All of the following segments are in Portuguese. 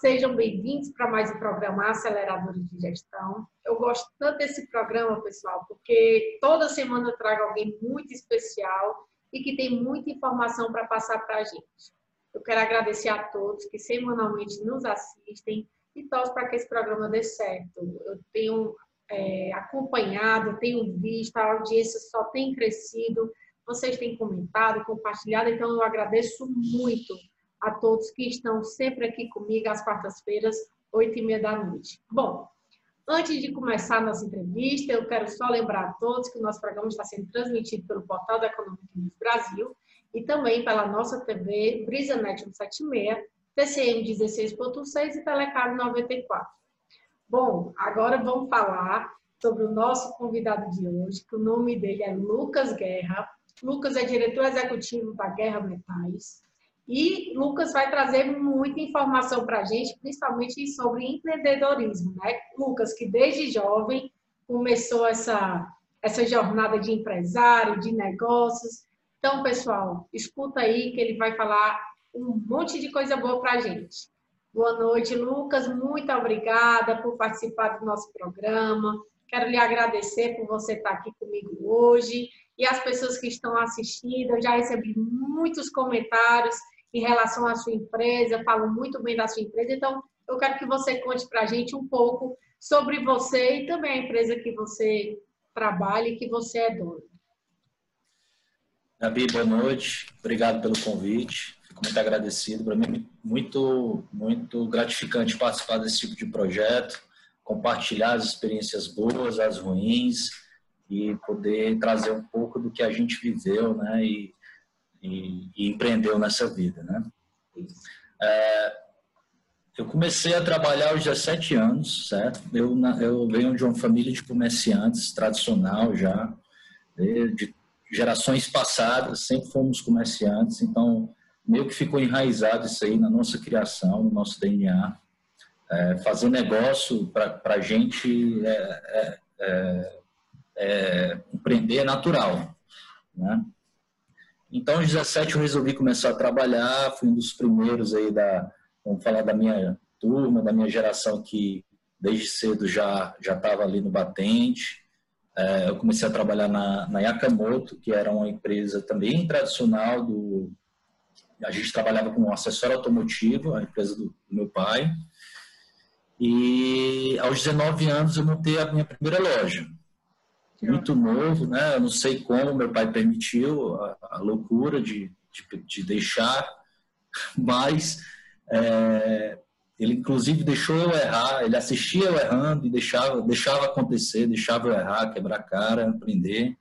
sejam bem-vindos para mais um programa Aceleradores de Gestão. Eu gosto tanto desse programa, pessoal, porque toda semana eu trago alguém muito especial e que tem muita informação para passar para a gente. Eu quero agradecer a todos que semanalmente nos assistem e torço para que esse programa dê certo. Eu tenho é, acompanhado, tenho visto, a audiência só tem crescido, vocês têm comentado, compartilhado, então eu agradeço muito a todos que estão sempre aqui comigo às quartas-feiras, oito e meia da noite. Bom, antes de começar a nossa entrevista, eu quero só lembrar a todos que o nosso programa está sendo transmitido pelo Portal da Economia News Brasil e também pela nossa TV BrisaNet 176, TCM 16.6 e Telecab 94. Bom, agora vamos falar sobre o nosso convidado de hoje, que o nome dele é Lucas Guerra. Lucas é diretor executivo da Guerra Metais. E Lucas vai trazer muita informação para a gente, principalmente sobre empreendedorismo, né? Lucas, que desde jovem começou essa, essa jornada de empresário, de negócios. Então, pessoal, escuta aí que ele vai falar um monte de coisa boa para a gente. Boa noite, Lucas. Muito obrigada por participar do nosso programa. Quero lhe agradecer por você estar aqui comigo hoje e as pessoas que estão assistindo. Eu já recebi muitos comentários em relação à sua empresa, falam muito bem da sua empresa. Então, eu quero que você conte para a gente um pouco sobre você e também a empresa que você trabalha e que você é dono. Gabi, boa noite. Obrigado pelo convite. Fico muito agradecido. Para mim, muito, muito gratificante participar desse tipo de projeto, compartilhar as experiências boas, as ruins e poder trazer um pouco do que a gente viveu, né? E e, empreendeu nessa vida, né? É, eu comecei a trabalhar aos 17 anos, certo? Eu, eu venho de uma família de comerciantes tradicional já, de gerações passadas, sempre fomos comerciantes, então meio que ficou enraizado isso aí na nossa criação, no nosso DNA. É, fazer negócio para a gente é, é, é, é, empreender é natural, né? Então, aos 17 eu resolvi começar a trabalhar, fui um dos primeiros aí da, vamos falar da minha turma, da minha geração que desde cedo já já estava ali no batente. É, eu comecei a trabalhar na, na Yakamoto, que era uma empresa também tradicional do a gente trabalhava com um acessório automotivo, a empresa do, do meu pai. E aos 19 anos eu montei a minha primeira loja muito novo, né? Eu não sei como meu pai permitiu a, a loucura de, de, de, deixar, mas é, ele inclusive deixou eu errar, ele assistia eu errando e deixava, deixava acontecer, deixava eu errar, quebrar a cara, aprender,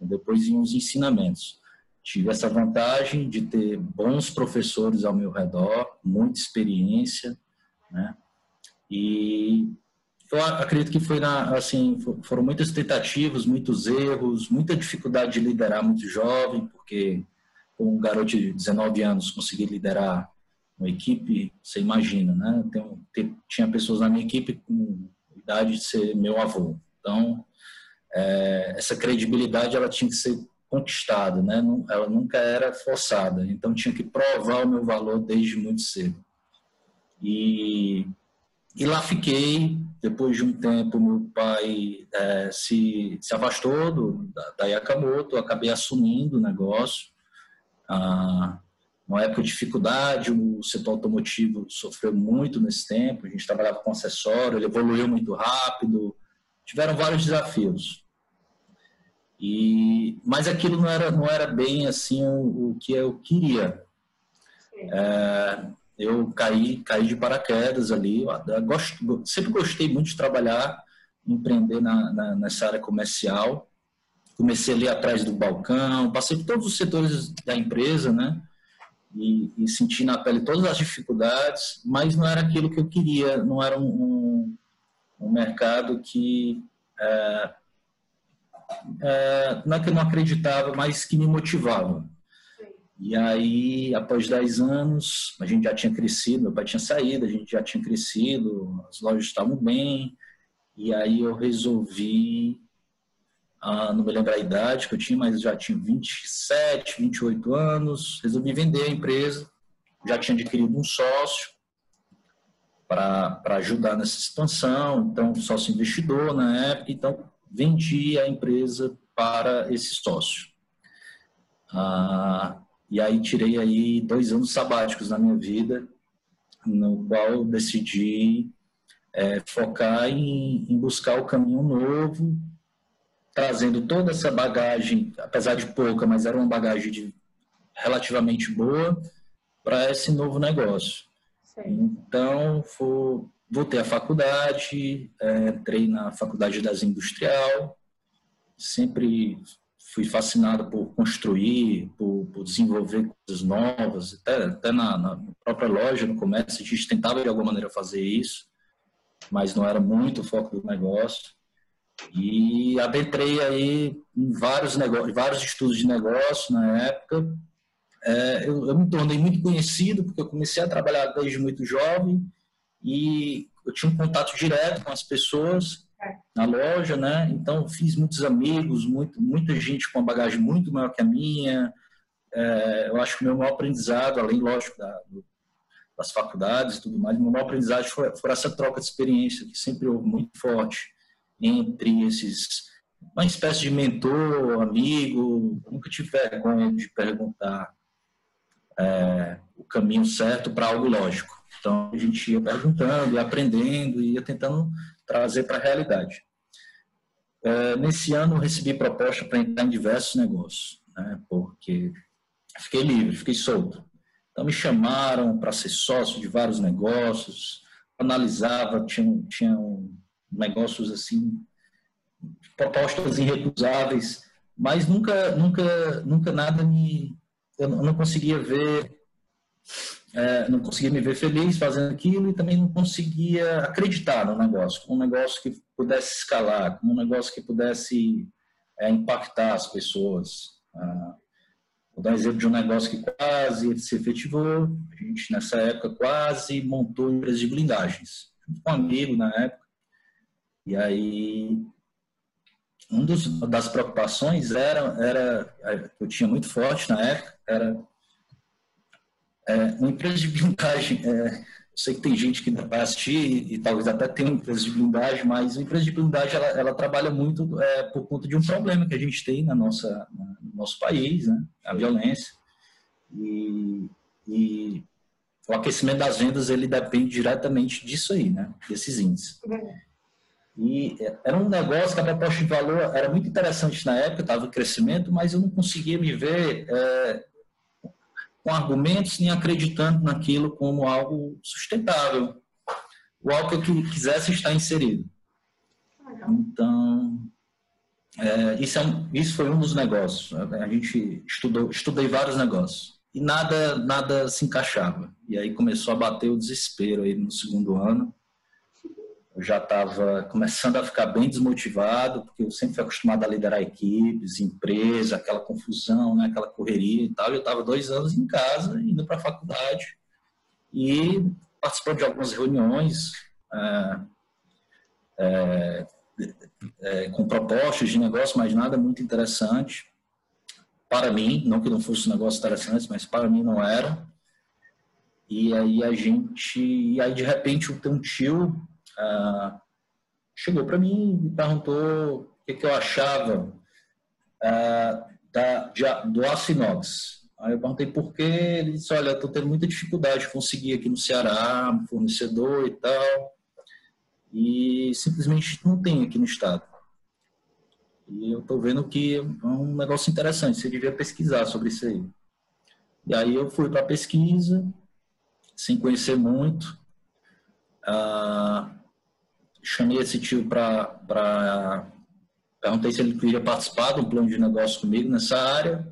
e depois em uns ensinamentos. Tive essa vantagem de ter bons professores ao meu redor, muita experiência, né? E eu acredito que foi na, assim, foram muitas tentativas, muitos erros, muita dificuldade de liderar muito jovem, porque um garoto de 19 anos conseguir liderar uma equipe, você imagina, né? Tem, tinha pessoas na minha equipe com idade de ser meu avô. Então, é, essa credibilidade ela tinha que ser conquistada, né? Ela nunca era forçada. Então, tinha que provar o meu valor desde muito cedo. E e lá fiquei. Depois de um tempo, meu pai é, se, se afastou do, da, da Yakamoto, acabei assumindo o negócio. Ah, uma época de dificuldade, o setor automotivo sofreu muito nesse tempo, a gente trabalhava com acessório, ele evoluiu muito rápido, tiveram vários desafios. E, mas aquilo não era, não era bem assim o, o que eu queria. É, eu caí, caí de paraquedas ali. Gosto, sempre gostei muito de trabalhar, empreender na, na, nessa área comercial. Comecei ali atrás do balcão, passei por todos os setores da empresa, né? E, e senti na pele todas as dificuldades, mas não era aquilo que eu queria, não era um, um, um mercado que é, é, não é que eu não acreditava, mas que me motivava. E aí, após 10 anos, a gente já tinha crescido, meu pai tinha saído, a gente já tinha crescido, as lojas estavam bem. E aí eu resolvi, ah, não me lembro a idade que eu tinha, mas já tinha 27, 28 anos, resolvi vender a empresa, já tinha adquirido um sócio. para ajudar nessa expansão. Então, sócio investidor na época, então vendi a empresa para esse sócio. Ah, e aí tirei aí dois anos sabáticos na minha vida, no qual eu decidi é, focar em, em, buscar o caminho novo, trazendo toda essa bagagem, apesar de pouca, mas era uma bagagem de, relativamente boa, para esse novo negócio. Sim. Então, for, voltei à faculdade, é, entrei na Faculdade das Industrial, sempre fui fascinado por construir, por, por desenvolver coisas novas, até, até na, na, própria loja, no comércio, a gente tentava de alguma maneira fazer isso, mas não era muito o foco do negócio. E adentrei aí em vários, negócios, vários estudos de negócio na época. É, eu, eu me tornei muito conhecido porque eu comecei a trabalhar desde muito jovem e eu tinha um contato direto com as pessoas na loja, né? Então fiz muitos amigos, muito, muita gente com uma bagagem muito maior que a minha. É, eu acho que o meu maior aprendizado, além, lógico, da, das faculdades e tudo mais, meu maior aprendizado foi, foi essa troca de experiência que sempre houve muito forte entre esses uma espécie de mentor, amigo. Nunca tive vergonha de perguntar é, o caminho certo para algo lógico. Então a gente ia perguntando, ia aprendendo, ia tentando trazer para a realidade. É, nesse ano recebi proposta para entrar em diversos negócios, né, porque fiquei livre, fiquei solto. Então me chamaram para ser sócio de vários negócios, analisava, tinham, tinham negócios assim, propostas irrecusáveis, mas nunca, nunca, nunca nada me, eu não conseguia ver é, não conseguia me ver feliz fazendo aquilo e também não conseguia acreditar no negócio, um negócio que pudesse escalar, um negócio que pudesse é, impactar as pessoas. Ah, vou dar um exemplo de um negócio que quase se efetivou, a gente nessa época quase montou empresa de blindagens, junto com um amigo na época, e aí um dos, das preocupações era, era, que eu tinha muito forte na época, era é, uma empresa de blindagem, é, sei que tem gente que vai assistir e talvez até tenha empresa de blindagem, mas a empresa de blindagem ela, ela trabalha muito é, por conta de um problema que a gente tem na nossa, no nosso país, né? a violência. E, e o aquecimento das vendas ele depende diretamente disso aí, né? desses índices. E era um negócio que a proposta de valor era muito interessante na época, estava em crescimento, mas eu não conseguia me ver é, com argumentos nem acreditando naquilo como algo sustentável, ou algo que quisesse estar inserido. Então, é, isso, é um, isso foi um dos negócios. A gente estudou, estudei vários negócios e nada, nada se encaixava. E aí começou a bater o desespero aí no segundo ano já estava começando a ficar bem desmotivado, porque eu sempre fui acostumado a liderar equipes, empresa, aquela confusão, né, aquela correria e tal. Eu estava dois anos em casa, indo para a faculdade e participando de algumas reuniões é, é, é, com propostas de negócio, mas nada muito interessante para mim, não que não fosse um negócio interessante, mas para mim não era. E aí a gente, e aí de repente tenho um tio ah, chegou para mim e perguntou o que, que eu achava ah, da, de, do aço inox. Aí eu perguntei por quê, ele disse, olha, estou tendo muita dificuldade de conseguir aqui no Ceará, um fornecedor e tal, e simplesmente não tem aqui no estado. E eu estou vendo que é um negócio interessante, você devia pesquisar sobre isso aí. E aí eu fui para a pesquisa, sem conhecer muito, ah, chamei esse tio para. Perguntei se ele queria participar de um plano de negócio comigo nessa área.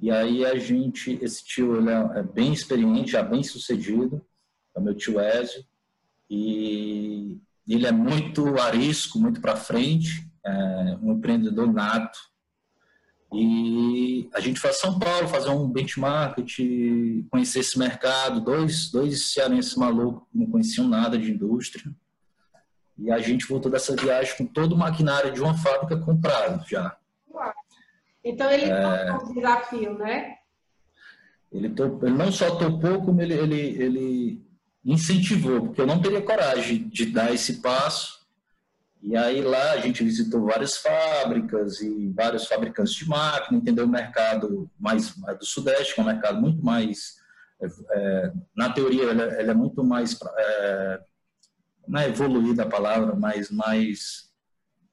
E aí a gente, esse tio ele é, é bem experiente, já bem sucedido, é o meu tio Ézio, e ele é muito arisco, muito para frente, é um empreendedor nato. E a gente foi a São Paulo fazer um benchmark, conhecer esse mercado, dois, dois cearenses malucos que não conheciam nada de indústria. E a gente voltou dessa viagem com todo o maquinário de uma fábrica comprado já. Então ele é... topou o desafio, né? Ele, topou, ele não só topou, como ele, ele, ele, incentivou, porque eu não teria coragem de dar esse passo. E aí lá a gente visitou várias fábricas e vários fabricantes de máquina, entendeu o mercado mais, mais do Sudeste, que é um mercado muito mais, é, é na teoria, ele é, ele é muito mais, é, não é evoluída a palavra, mas mais...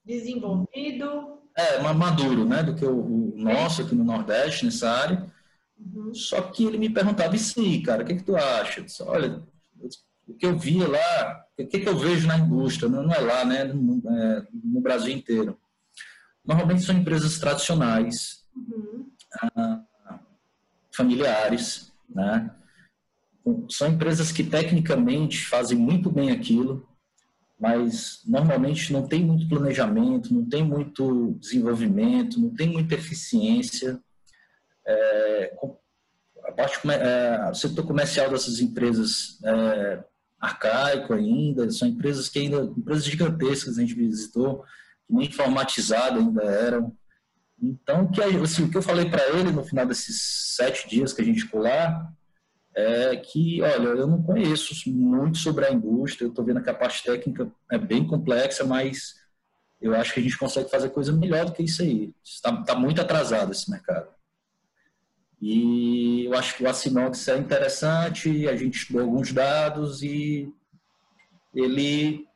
Desenvolvido. É, mais maduro, né, do que o, o nosso aqui no Nordeste, nessa área. Uhum. Só que ele me perguntava, e sim, cara, o que, que tu acha? Disse, Olha, o que eu via lá, o que, que eu vejo na indústria, não é lá, né, no, é, no Brasil inteiro. Normalmente são empresas tradicionais, uhum. ah, familiares, né? São empresas que tecnicamente fazem muito bem aquilo, mas normalmente não tem muito planejamento, não tem muito desenvolvimento, não tem muita eficiência. É, a parte, é, o setor comercial dessas empresas é arcaico ainda, são empresas que ainda, empresas gigantescas a gente visitou, que nem informatizadas ainda eram. Então, que, assim, o que eu falei para ele no final desses sete dias que a gente ficou lá, é que, olha, eu não conheço muito sobre a indústria, eu estou vendo que a parte técnica é bem complexa, mas eu acho que a gente consegue fazer coisa melhor do que isso aí. Está tá muito atrasado esse mercado. E eu acho que o Assinox é interessante, a gente estudou alguns dados e ele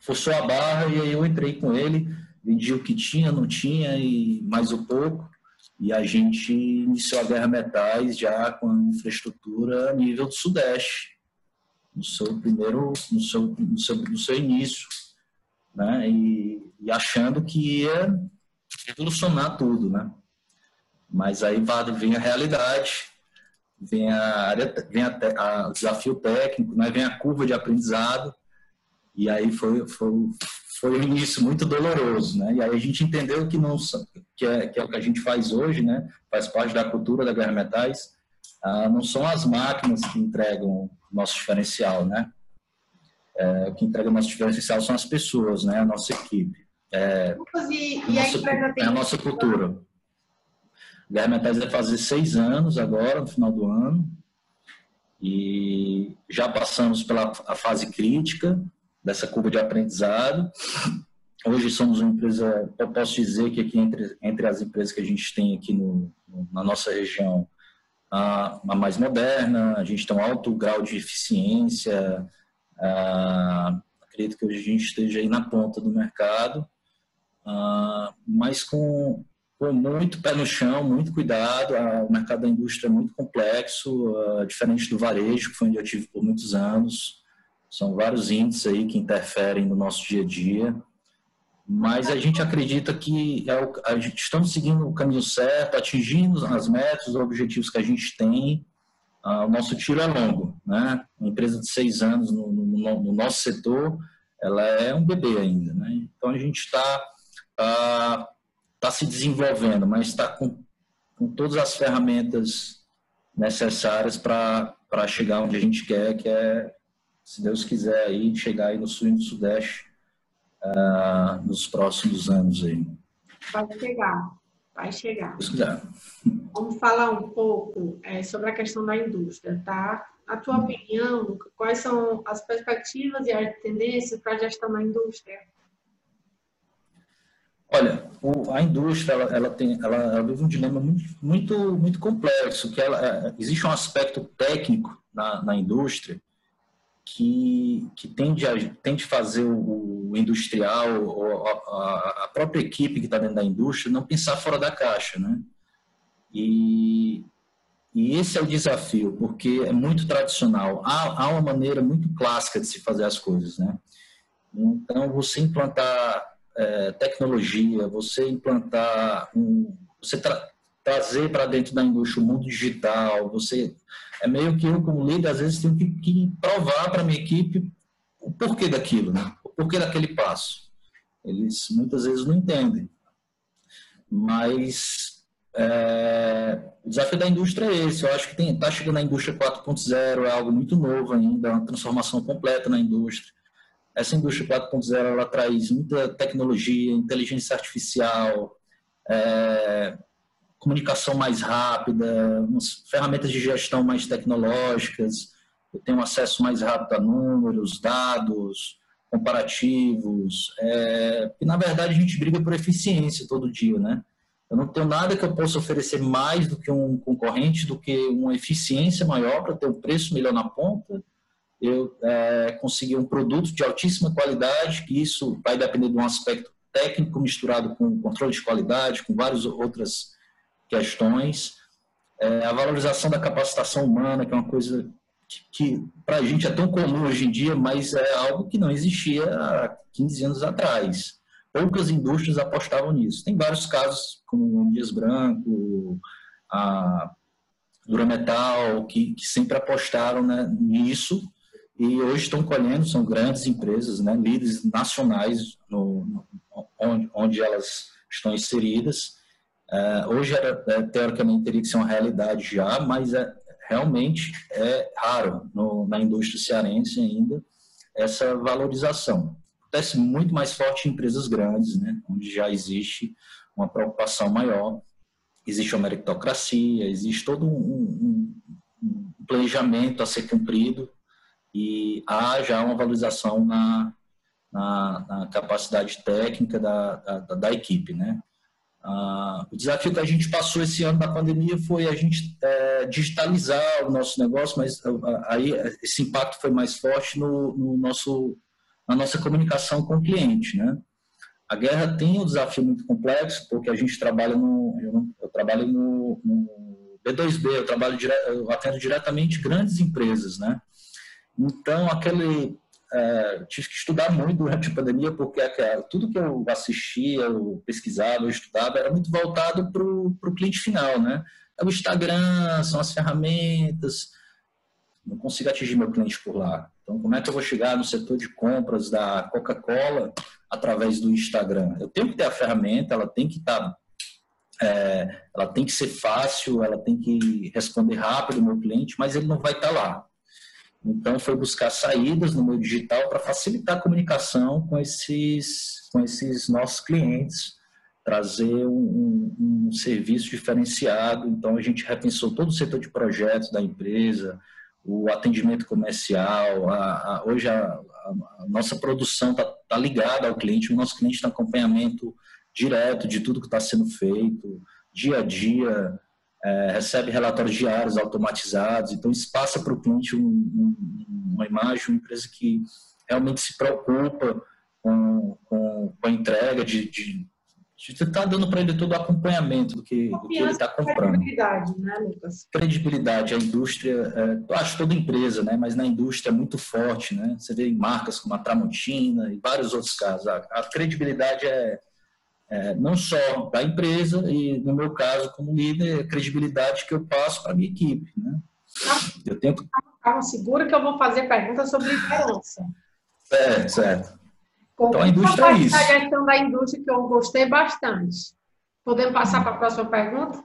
forçou a barra e aí eu entrei com ele, vendi o que tinha, não tinha e mais um pouco. E a gente iniciou a Guerra Metais já com infraestrutura a nível do Sudeste, no seu primeiro, no seu, no seu, no seu início, né? E, e achando que ia revolucionar tudo, né? Mas aí vem a realidade, vem a área, vem a, a, desafio técnico, né? vem a curva de aprendizado, e aí foi, foi, foi um início muito doloroso, né? E aí a gente entendeu que não que é, que é o que a gente faz hoje, né? Faz parte da cultura da Guerra Metais. Ah, não são as máquinas que entregam o nosso diferencial, né? É, o que entrega o nosso diferencial são as pessoas, né? A nossa equipe. É, e, a, nossa, é a nossa cultura. Guerra Metais vai fazer seis anos agora, no final do ano. E já passamos pela fase crítica, dessa curva de aprendizado. Hoje somos uma empresa, eu posso dizer que aqui entre, entre as empresas que a gente tem aqui no, na nossa região, a, a, mais moderna, a gente tem um alto grau de eficiência, a, acredito que hoje a gente esteja aí na ponta do mercado, a, mas com, com muito pé no chão, muito cuidado, o mercado da indústria é muito complexo, diferente do varejo, que foi onde eu tive por muitos anos, são vários índices aí que interferem no nosso dia a dia, mas a gente acredita que é a gente estamos seguindo o caminho certo, atingindo as metas, os objetivos que a gente tem. Ah, o nosso tiro é longo, né? Uma empresa de seis anos no, no, no nosso setor, ela é um bebê ainda, né? Então a gente está tá, tá se desenvolvendo, mas está com, com todas as ferramentas necessárias para chegar onde a gente quer, que é se Deus quiser aí, chegar aí no sul e no sudeste uh, nos próximos anos aí. Vai chegar, vai chegar. Deus quiser. Vamos falar um pouco é, sobre a questão da indústria, tá? A tua opinião, quais são as perspectivas e as tendências para a gestão da indústria? Olha, a indústria ela, ela tem, ela, ela, vive um dilema muito, muito, muito complexo, que ela, é, existe um aspecto técnico na, na indústria que, que tende, a, tende fazer o, industrial, a, a, própria equipe que está dentro da indústria, não pensar fora da caixa, né? E, e esse é o desafio, porque é muito tradicional. Há, há uma maneira muito clássica de se fazer as coisas, né? Então, você implantar é, tecnologia, você implantar um, você tra trazer para dentro da indústria o mundo digital, você é meio que eu, como líder, às vezes tenho que, que provar para a minha equipe o porquê daquilo, né? o porquê daquele passo. Eles muitas vezes não entendem. Mas é, o desafio da indústria é esse. Eu acho que está chegando a indústria 4.0, é algo muito novo ainda, é uma transformação completa na indústria. Essa indústria 4.0 ela traz muita tecnologia, inteligência artificial, é, comunicação mais rápida, ferramentas de gestão mais tecnológicas, eu tenho acesso mais rápido a números, dados, comparativos, é, e na verdade a gente briga por eficiência todo dia, né? Eu não tenho nada que eu possa oferecer mais do que um concorrente, do que uma eficiência maior para ter um preço melhor na ponta, eu é, um produto de altíssima qualidade, que isso vai depender de um aspecto técnico misturado com controle de qualidade, com várias outras questões. É, a valorização da capacitação humana, que é uma coisa que, que para a gente é tão comum hoje em dia, mas é algo que não existia há 15 anos atrás. Poucas indústrias apostavam nisso. Tem vários casos, como o Dias Branco, a Durametal, que, que sempre apostaram né, nisso e hoje estão colhendo, são grandes empresas, né, líderes nacionais no, no onde, onde elas estão inseridas. É, hoje, era, é, teoricamente, teria que ser uma realidade já, mas é, realmente é raro no, na indústria cearense ainda essa valorização. Acontece muito mais forte em empresas grandes, né, onde já existe uma preocupação maior, existe uma meritocracia, existe todo um, um, um planejamento a ser cumprido e há já uma valorização na, na, na capacidade técnica da, da, da equipe, né? Ah, o desafio que a gente passou esse ano da pandemia foi a gente é, digitalizar o nosso negócio, mas aí esse impacto foi mais forte no, no, nosso, na nossa comunicação com o cliente, né? A guerra tem um desafio muito complexo, porque a gente trabalha no, eu, eu trabalho no, no, B2B, eu trabalho dire, eu atendo diretamente grandes empresas, né? Então, aquele. É, tive que estudar muito durante a pandemia, porque tudo que eu assistia, eu pesquisava, eu estudava, era muito voltado para o cliente final, né? É o Instagram, são as ferramentas, não consigo atingir meu cliente por lá. Então, como é que eu vou chegar no setor de compras da Coca-Cola através do Instagram? Eu tenho que ter a ferramenta, ela tem que estar tá, é, ela tem que ser fácil, ela tem que responder rápido o meu cliente, mas ele não vai estar tá lá. Então, foi buscar saídas no meio digital para facilitar a comunicação com esses, com esses nossos clientes, trazer um, um, um serviço diferenciado. Então, a gente repensou todo o setor de projetos da empresa, o atendimento comercial. A, a, hoje, a, a, nossa produção está tá ligada ao cliente, o nosso cliente tem acompanhamento direto de tudo que está sendo feito, dia a dia é, recebe relatórios diários automatizados, então isso passa para o cliente um, um, uma imagem, uma empresa que realmente se preocupa com, com, com a entrega de, de, de dando para ele todo o acompanhamento do que, do que ele está comprando. Credibilidade, né, Lucas? Credibilidade, a indústria, é, acho toda empresa, né, mas na indústria é muito forte, né, você vê em marcas como a Tramontina e vários outros casos, a, a credibilidade é é, não só da empresa e, no meu caso, como líder, a credibilidade que eu passo para a minha equipe. Né? Eu tento... Calma, segura que eu vou fazer perguntas sobre liderança. É, certo. então, a indústria é isso. a questão da indústria que eu gostei bastante. Podemos passar para a próxima pergunta?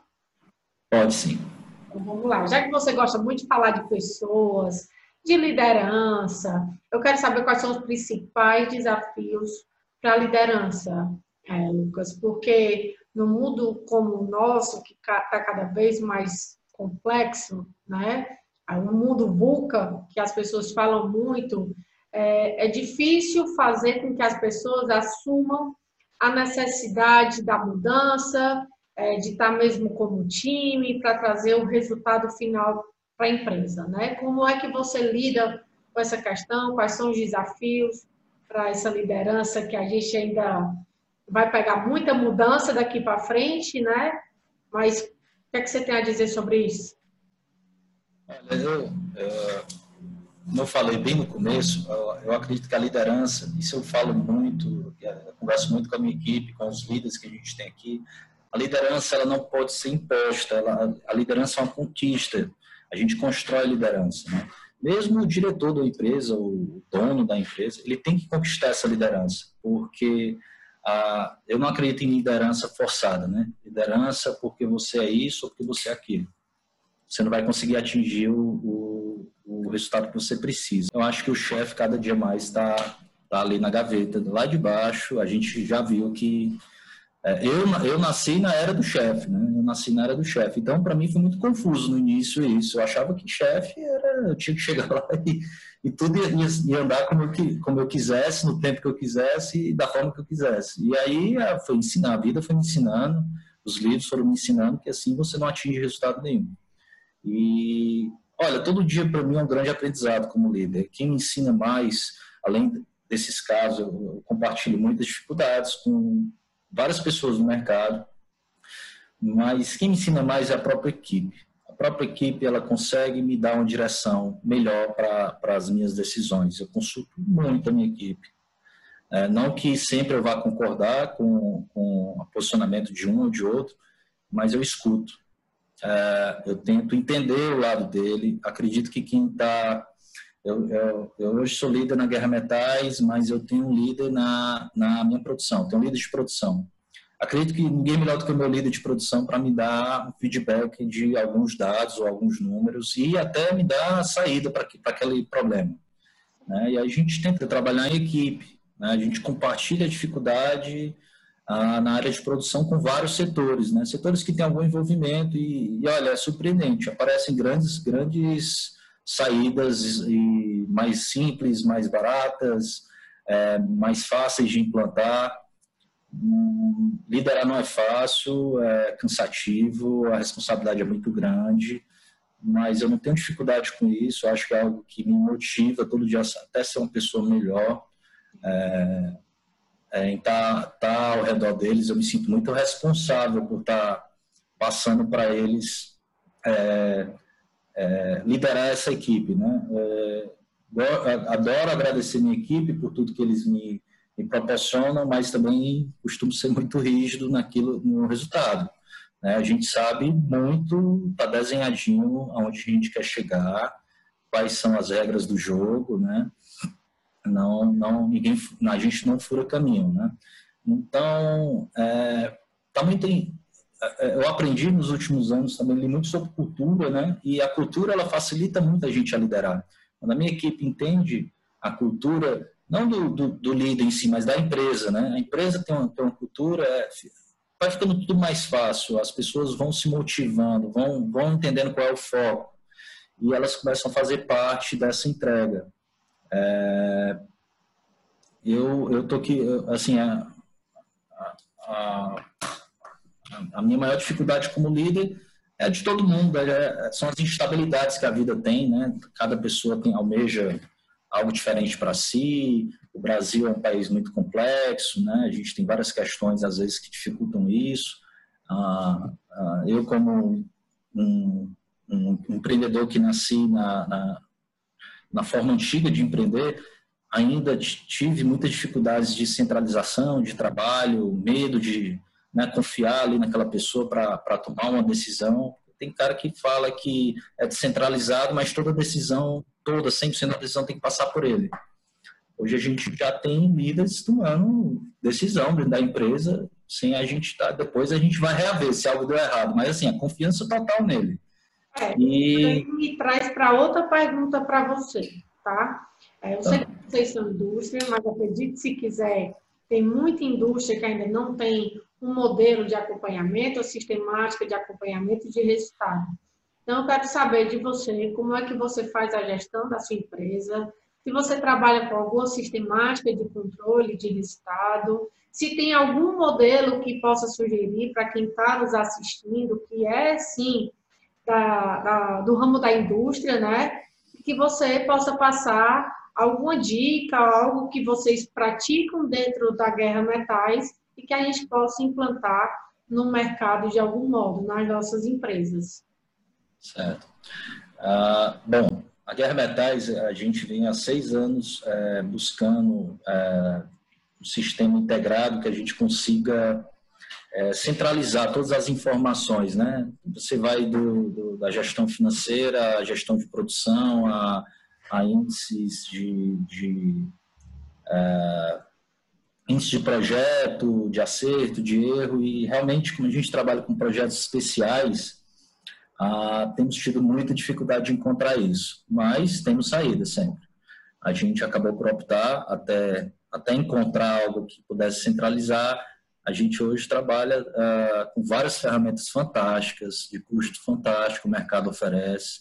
Pode sim. Então, vamos lá. Já que você gosta muito de falar de pessoas, de liderança, eu quero saber quais são os principais desafios para a liderança é, Lucas, porque no mundo como o nosso, que está cada vez mais complexo, né? O mundo VUCA, que as pessoas falam muito, é, é difícil fazer com que as pessoas assumam a necessidade da mudança, é, de estar mesmo como time, para trazer o resultado final para a empresa, né? Como é que você lida com essa questão? Quais são os desafios para essa liderança que a gente ainda vai pegar muita mudança daqui para frente, né? Mas o que, é que você tem a dizer sobre isso? Olha, eu, como eu falei bem no começo, eu acredito que a liderança, isso eu falo muito, eu converso muito com a minha equipe, com os líderes que a gente tem aqui, a liderança ela não pode ser imposta, ela, a liderança é uma conquista, a gente constrói a liderança, né? Mesmo o diretor da empresa, o dono da empresa, ele tem que conquistar essa liderança, porque ah, eu não acredito em liderança forçada, né? Liderança porque você é isso ou porque você é aquilo. Você não vai conseguir atingir o, o, o resultado que você precisa. Eu acho que o chefe cada dia mais está tá ali na gaveta, lá de baixo. A gente já viu que eu, eu nasci na era do chefe, né? Eu nasci na era do chefe. Então, para mim, foi muito confuso no início isso. Eu achava que chefe era. Eu tinha que chegar lá e, e tudo ia, ia, andar como eu, como eu quisesse, no tempo que eu quisesse e da forma que eu quisesse. E aí foi ensinar, a vida foi me ensinando, os livros foram me ensinando que assim você não atinge resultado nenhum. E olha, todo dia para mim é um grande aprendizado como líder. Quem me ensina mais, além desses casos, eu compartilho muitas dificuldades com várias pessoas no mercado, mas quem me ensina mais é a própria equipe. A própria equipe ela consegue me dar uma direção melhor para as minhas decisões. Eu consulto muito a minha equipe. É, não que sempre eu vá concordar com, com o posicionamento de um ou de outro, mas eu escuto. É, eu tento entender o lado dele. Acredito que quem está eu, eu, eu, hoje sou líder na Guerra Metais, mas eu tenho um líder na, na minha produção, tenho um líder de produção. Acredito que ninguém melhor do que o meu líder de produção para me dar um feedback de alguns dados ou alguns números e até me dar a saída para aquele problema. Né? E a gente tenta trabalhar em equipe, né? a gente compartilha a dificuldade ah, na área de produção com vários setores, né? setores que têm algum envolvimento e, e olha, é surpreendente, aparecem grandes, grandes saídas mais simples, mais baratas, é, mais fáceis de implantar. Hum, liderar não é fácil, é cansativo, a responsabilidade é muito grande, mas eu não tenho dificuldade com isso. Acho que é algo que me motiva todo dia até ser uma pessoa melhor. É, é, em estar tá, tá ao redor deles, eu me sinto muito responsável por estar tá passando para eles é, é, liderar essa equipe. Né? É, adoro agradecer minha equipe por tudo que eles me, me, proporcionam, mas também costumo ser muito rígido naquilo, no resultado. Né? A gente sabe muito, está desenhadinho aonde a gente quer chegar, quais são as regras do jogo, né? Não, não, ninguém, a gente não fura caminho, né? Então, é, tá muito, é, é, eu aprendi nos últimos anos também li muito sobre cultura, né? E a cultura ela facilita muito a gente a liderar. Quando a minha equipe entende a cultura, não do, do, do líder em si, mas da empresa, né? A empresa tem uma, tem uma cultura, é, vai ficando tudo mais fácil. As pessoas vão se motivando, vão, vão entendendo qual é o foco e elas começam a fazer parte dessa entrega. É, eu eu tô aqui assim a, a, a minha maior dificuldade como líder é de todo mundo, é, são as instabilidades que a vida tem, né? Cada pessoa tem almeja algo diferente para si. O Brasil é um país muito complexo, né? A gente tem várias questões às vezes que dificultam isso. Ah, ah, eu como um, um, empreendedor que nasci na, na, na forma antiga de empreender, ainda tive muitas dificuldades de centralização, de trabalho, medo de né, confiar ali naquela pessoa para tomar uma decisão. Tem cara que fala que é descentralizado, mas toda decisão, toda, 100% da decisão tem que passar por ele. Hoje a gente já tem líderes tomando decisão dentro da empresa, sem a gente estar. Tá, depois a gente vai reaver se algo deu errado, mas assim, a confiança total nele. É, e me traz para outra pergunta para você, tá? É, eu tá. sei que vocês são indústria, mas acredite se quiser, tem muita indústria que ainda não tem um modelo de acompanhamento, ou sistemática de acompanhamento de resultado. Então, eu quero saber de você como é que você faz a gestão da sua empresa, se você trabalha com alguma sistemática de controle de resultado, se tem algum modelo que possa sugerir para quem está nos assistindo, que é, sim, da, da, do ramo da indústria, né? Que você possa passar alguma dica, algo que vocês praticam dentro da Guerra Metais e que a gente possa implantar no mercado de algum modo, nas nossas empresas. Certo. Ah, bom, a Guerra Metais, a gente vem há seis anos é, buscando é, um sistema integrado que a gente consiga é, centralizar todas as informações, né? Você vai do, do, da gestão financeira, a gestão de produção, a, a índices de, de é, índice de projeto, de acerto, de erro, e realmente, como a gente trabalha com projetos especiais, ah, temos tido muita dificuldade de encontrar isso, mas temos saída sempre. A gente acabou por optar até, até encontrar algo que pudesse centralizar, a gente hoje trabalha uh, com várias ferramentas fantásticas, de custo fantástico, o mercado oferece.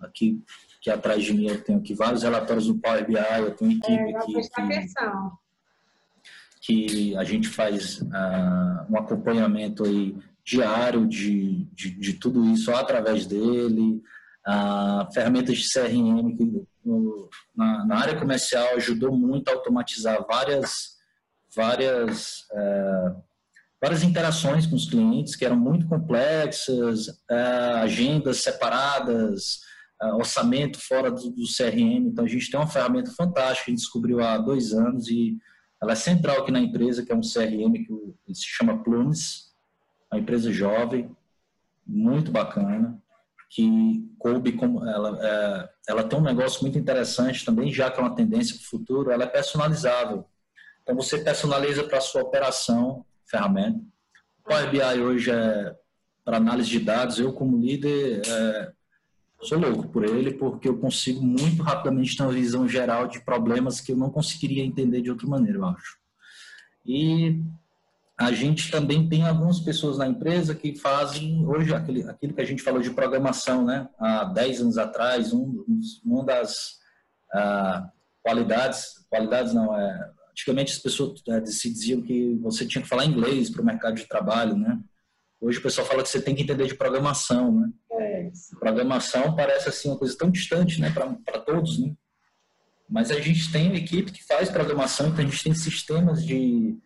Aqui, aqui atrás de mim eu tenho aqui vários relatórios do Power BI, eu tenho equipe é, aqui. Que, que a gente faz uh, um acompanhamento aí diário de, de, de tudo isso através dele, uh, ferramentas de CRM que na, na, área comercial ajudou muito a automatizar várias várias é, várias interações com os clientes que eram muito complexas, é, agendas separadas, é, orçamento fora do, do, CRM. Então a gente tem uma ferramenta fantástica que a gente descobriu há dois anos e ela é central aqui na empresa, que é um CRM que se chama Plumes, uma empresa jovem, muito bacana que coube como ela é, ela tem um negócio muito interessante também já que é uma tendência para o futuro ela é personalizável. Então você personaliza para a sua operação ferramenta. O Power BI hoje é para análise de dados. Eu como líder é, sou louco por ele porque eu consigo muito rapidamente ter uma visão geral de problemas que eu não conseguiria entender de outra maneira eu acho e a gente também tem algumas pessoas na empresa que fazem, hoje, aquele, aquilo que a gente falou de programação, né? Há 10 anos atrás, um, uma das ah, qualidades, qualidades não, é, antigamente as pessoas é, se diziam que você tinha que falar inglês para o mercado de trabalho, né? Hoje o pessoal fala que você tem que entender de programação, né? É. Programação parece assim uma coisa tão distante, né, para todos, né? Mas a gente tem uma equipe que faz programação, então a gente tem sistemas de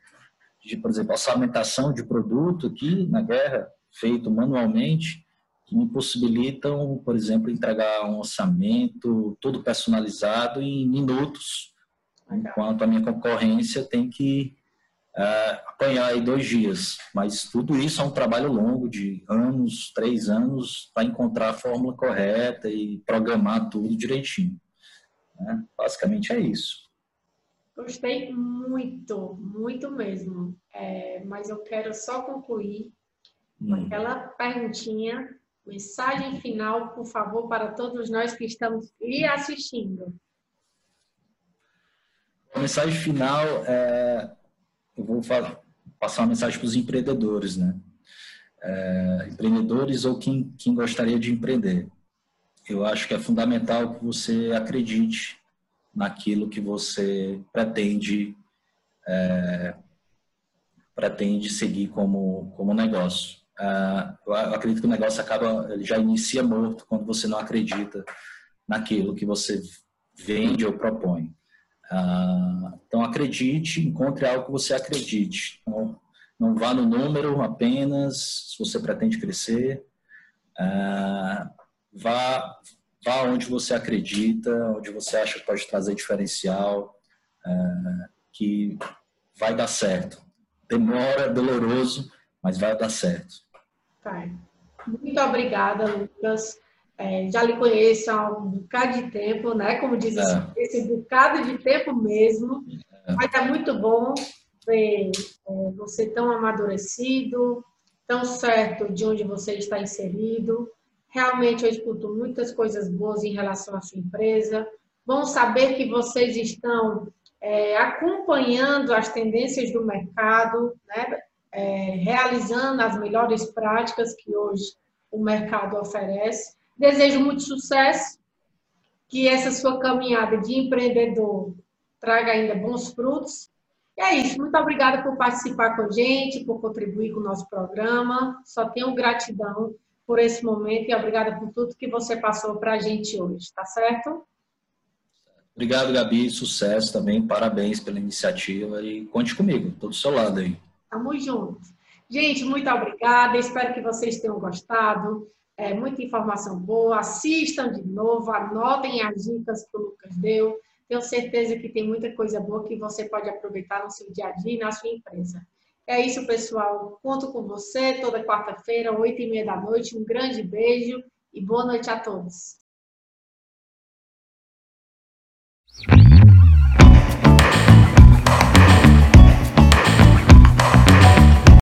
de, por exemplo, orçamentação de produto aqui na guerra, feito manualmente, que me possibilitam, por exemplo, entregar um orçamento todo personalizado em minutos, enquanto a minha concorrência tem que uh, apanhar aí dois dias. Mas tudo isso é um trabalho longo de anos, três anos, para encontrar a fórmula correta e programar tudo direitinho. Né? Basicamente é isso. Gostei muito, muito mesmo. É, mas eu quero só concluir com hum. aquela perguntinha, mensagem final, por favor, para todos nós que estamos lhe assistindo. A mensagem final é, eu vou passar uma mensagem para os empreendedores, né? É, empreendedores ou quem, quem gostaria de empreender. Eu acho que é fundamental que você acredite naquilo que você pretende é, pretende seguir como como negócio. Uh, eu acredito que o negócio acaba ele já inicia morto quando você não acredita naquilo que você vende ou propõe. Uh, então acredite, encontre algo que você acredite. Não, não vá no número apenas se você pretende crescer. Uh, vá vá onde você acredita, onde você acha que pode trazer diferencial, é, que vai dar certo. Demora, doloroso, mas vai dar certo. Tá. Muito obrigada, Lucas. É, já lhe conheço há um bocado de tempo, né? Como diz é. esse bocado de tempo mesmo. É. Mas é muito bom ver é, você tão amadurecido, tão certo de onde você está inserido Realmente eu escuto muitas coisas boas em relação à sua empresa. Bom saber que vocês estão é, acompanhando as tendências do mercado, né? É, realizando as melhores práticas que hoje o mercado oferece. Desejo muito sucesso, que essa sua caminhada de empreendedor traga ainda bons frutos. E é isso. Muito obrigada por participar com a gente, por contribuir com o nosso programa. Só tenho gratidão por esse momento e obrigada por tudo que você passou para a gente hoje, tá certo? Obrigado, Gabi. Sucesso também. Parabéns pela iniciativa e conte comigo. Estou do seu lado aí. Tamo junto. Gente, muito obrigada. Espero que vocês tenham gostado. É, muita informação boa. Assistam de novo, anotem as dicas que o Lucas deu. Tenho certeza que tem muita coisa boa que você pode aproveitar no seu dia a dia e na sua empresa. É isso, pessoal. Conto com você toda quarta-feira, oito e meia da noite. Um grande beijo e boa noite a todos.